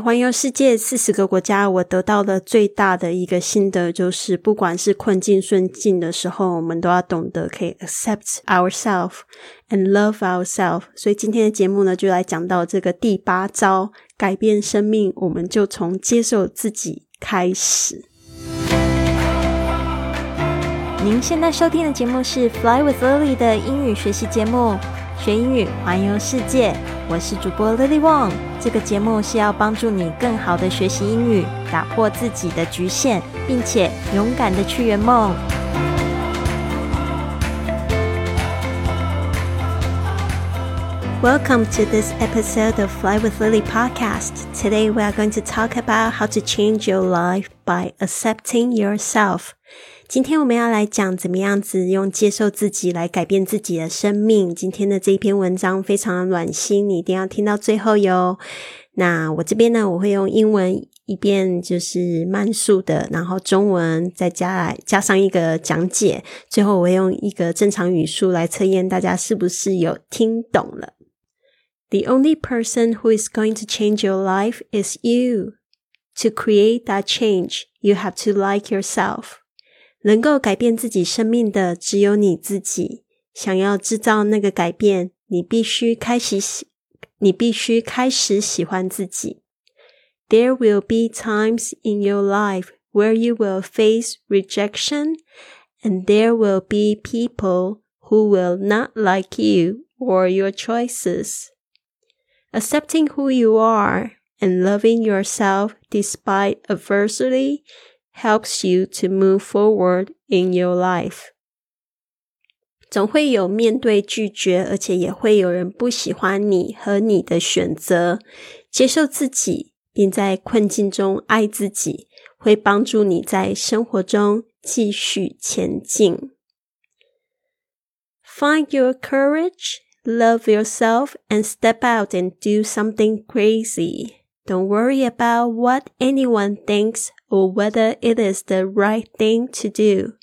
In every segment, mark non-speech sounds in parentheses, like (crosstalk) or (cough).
环游世界四十个国家，我得到的最大的一个心得就是，不管是困境顺境的时候，我们都要懂得可以 accept ourselves and love ourselves。所以今天的节目呢，就来讲到这个第八招，改变生命，我们就从接受自己开始。您现在收听的节目是 Fly with Lily 的英语学习节目。学英语环游世界，我是主播 Lily Wong。这个节目是要帮助你更好的学习英语，打破自己的局限，并且勇敢的去圆梦。Welcome to this episode of Fly with Lily podcast. Today we are going to talk about how to change your life by accepting yourself. 今天我们要来讲怎么样子用接受自己来改变自己的生命。今天的这一篇文章非常的暖心，你一定要听到最后哟。那我这边呢，我会用英文一遍就是慢速的，然后中文再加来加上一个讲解，最后我会用一个正常语速来测验大家是不是有听懂了。The only person who is going to change your life is you. To create that change, you have to like yourself. 能够改变自己生命的只有你自己。想要制造那个改变，你必须开始喜，你必须开始喜欢自己。There will be times in your life where you will face rejection, and there will be people who will not like you or your choices. Accepting who you are and loving yourself despite adversity helps you to move forward in your life。总会有面对拒绝，而且也会有人不喜欢你和你的选择。接受自己，并在困境中爱自己，会帮助你在生活中继续前进。Find your courage, love yourself, and step out and do something crazy. Don't worry about what anyone thinks or whether it is the right thing to do.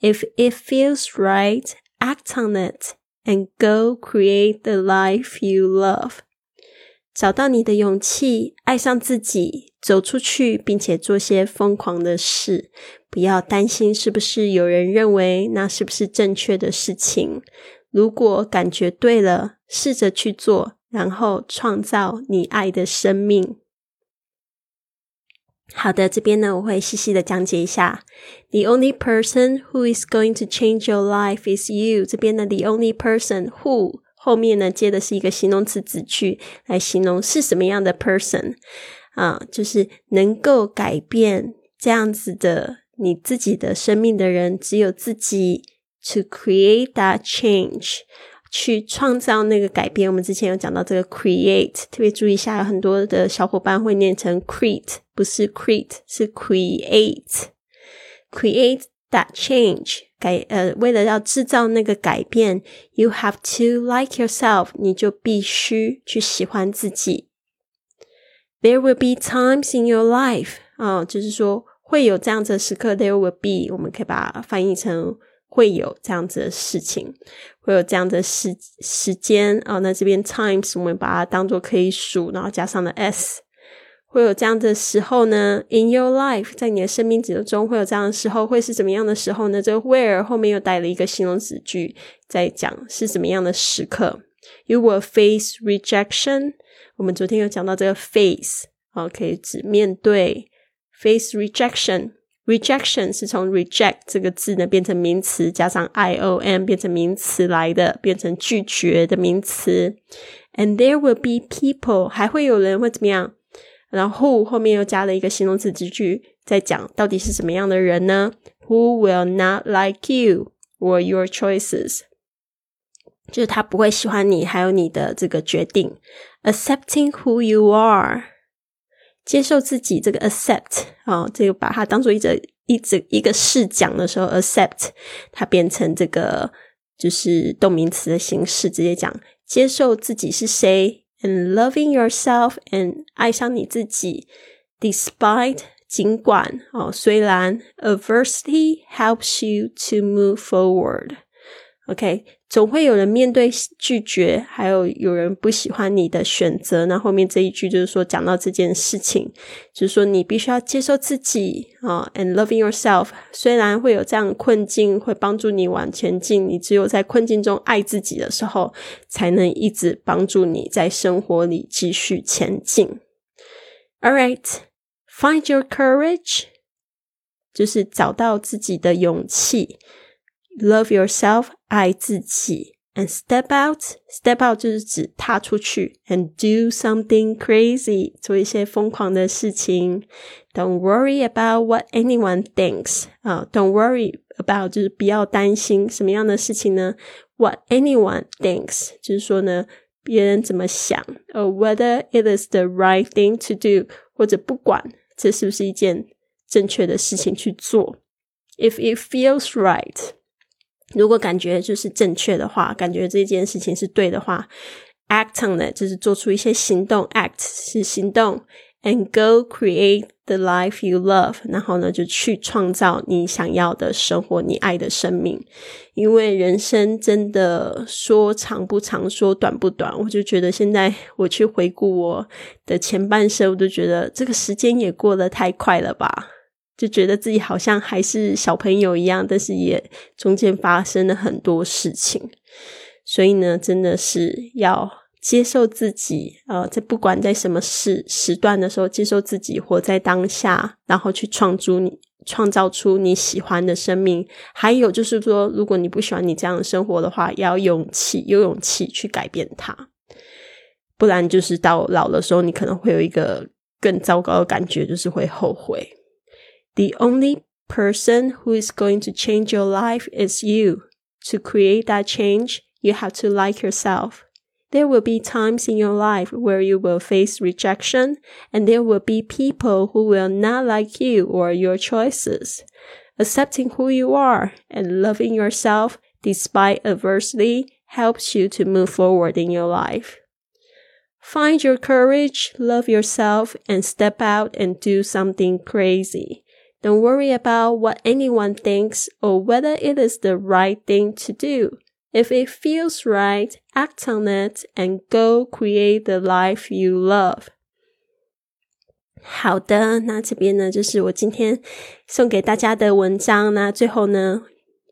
If it feels right, act on it and go create the life you love. 找到你的勇气，爱上自己，走出去，并且做些疯狂的事。不要担心是不是有人认为那是不是正确的事情。如果感觉对了，试着去做，然后创造你爱的生命。好的，这边呢，我会细细的讲解一下。The only person who is going to change your life is you。这边呢 the only person who 后面呢接的是一个形容词子句来形容是什么样的 person 啊，就是能够改变这样子的你自己的生命的人，只有自己。To create that change。去创造那个改变。我们之前有讲到这个 create，特别注意一下，有很多的小伙伴会念成 create，不是 create，是 create。create that change，改呃，为了要制造那个改变，you have to like yourself，你就必须去喜欢自己。There will be times in your life，啊，就是说会有这样子的时刻。There will be，我们可以把它翻译成。 会有这样子的事情，会有这样的时时间啊。那这边 times 我们把它当做可以数，然后加上了 s，会有这样的时候呢。In your life，在你的生命之中会有这样的时候，会是怎么样的时候呢？这个 where 后面又带了一个形容词句，在讲是怎么样的时刻。You will face rejection。我们昨天有讲到这个 face，好，可以指面对 face rejection。Rejection 是从 reject 这个字呢变成名词，加上 i o n 变成名词来的，变成拒绝的名词。And there will be people，还会有人会怎么样？然后 who 后面又加了一个形容词子句，在讲到底是什么样的人呢？Who will not like you or your choices？就是他不会喜欢你，还有你的这个决定。Accepting who you are。接受自己这个 accept 啊，这个把它当做一个一直一个试讲的时候，accept 它变成这个就是动名词的形式，直接讲接受自己是谁，and loving yourself and 爱上你自己，despite 尽管哦，虽然 adversity helps you to move forward。OK，总会有人面对拒绝，还有有人不喜欢你的选择。那后面这一句就是说，讲到这件事情，就是说你必须要接受自己啊，and loving yourself。虽然会有这样的困境，会帮助你往前进，你只有在困境中爱自己的时候，才能一直帮助你在生活里继续前进。All right, find your courage，就是找到自己的勇气。Love yourself，爱自己，and step out，step out 就是指踏出去，and do something crazy，做一些疯狂的事情。Don't worry about what anyone thinks 啊，Don't worry about 就是不要担心什么样的事情呢？What anyone thinks 就是说呢，别人怎么想，or whether it is the right thing to do，或者不管这是不是一件正确的事情去做。If it feels right。 如果感觉就是正确的话，感觉这件事情是对的话，act on 的就是做出一些行动，act 是行动，and go create the life you love，然后呢就去创造你想要的生活，你爱的生命。因为人生真的说长不长，说短不短，我就觉得现在我去回顾我的前半生，我都觉得这个时间也过得太快了吧。就觉得自己好像还是小朋友一样，但是也中间发生了很多事情，所以呢，真的是要接受自己呃，在不管在什么时时段的时候，接受自己，活在当下，然后去创出你创造出你喜欢的生命。还有就是说，如果你不喜欢你这样的生活的话，要勇气，有勇气去改变它，不然就是到老的时候，你可能会有一个更糟糕的感觉，就是会后悔。The only person who is going to change your life is you. To create that change, you have to like yourself. There will be times in your life where you will face rejection, and there will be people who will not like you or your choices. Accepting who you are and loving yourself despite adversity helps you to move forward in your life. Find your courage, love yourself, and step out and do something crazy. Don't worry about what anyone thinks or whether it is the right thing to do. If it feels right, act on it and go create the life you love. 好的，那这边呢就是我今天送给大家的文章。那最后呢，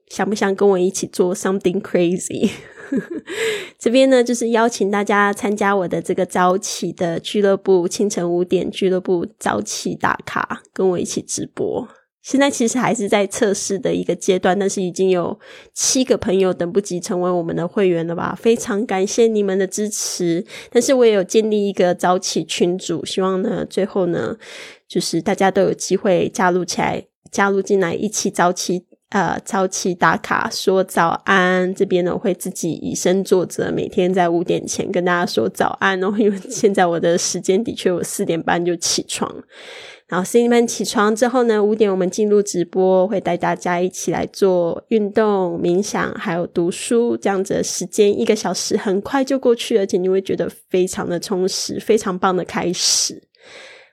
想不想跟我一起做 something crazy？ (laughs) 这边呢，就是邀请大家参加我的这个早起的俱乐部，清晨五点俱乐部早起打卡，跟我一起直播。现在其实还是在测试的一个阶段，但是已经有七个朋友等不及成为我们的会员了吧？非常感谢你们的支持。但是我也有建立一个早起群组，希望呢，最后呢，就是大家都有机会加入起来，加入进来一起早起。呃，早起打卡说早安，这边呢会自己以身作则，每天在五点前跟大家说早安哦。(laughs) 因为现在我的时间的确我四点半就起床，然后四点半起床之后呢，五点我们进入直播，会带大家一起来做运动、冥想，还有读书，这样子的时间一个小时很快就过去，而且你会觉得非常的充实，非常棒的开始。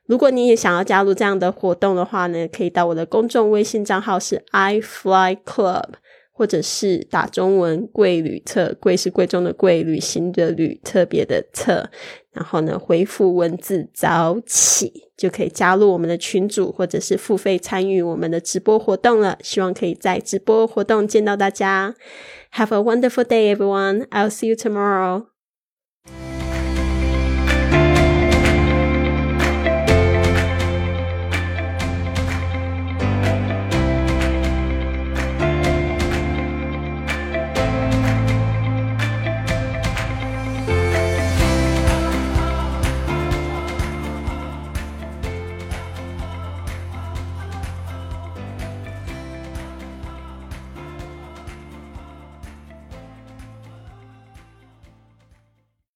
如果你也想要加入这样的活动的话呢，可以到我的公众微信账号是 i fly club，或者是打中文贵旅特，贵是贵重的贵，旅行的旅，特别的特，然后呢回复文字早起就可以加入我们的群组，或者是付费参与我们的直播活动了。希望可以在直播活动见到大家。Have a wonderful day, everyone. I'll see you tomorrow.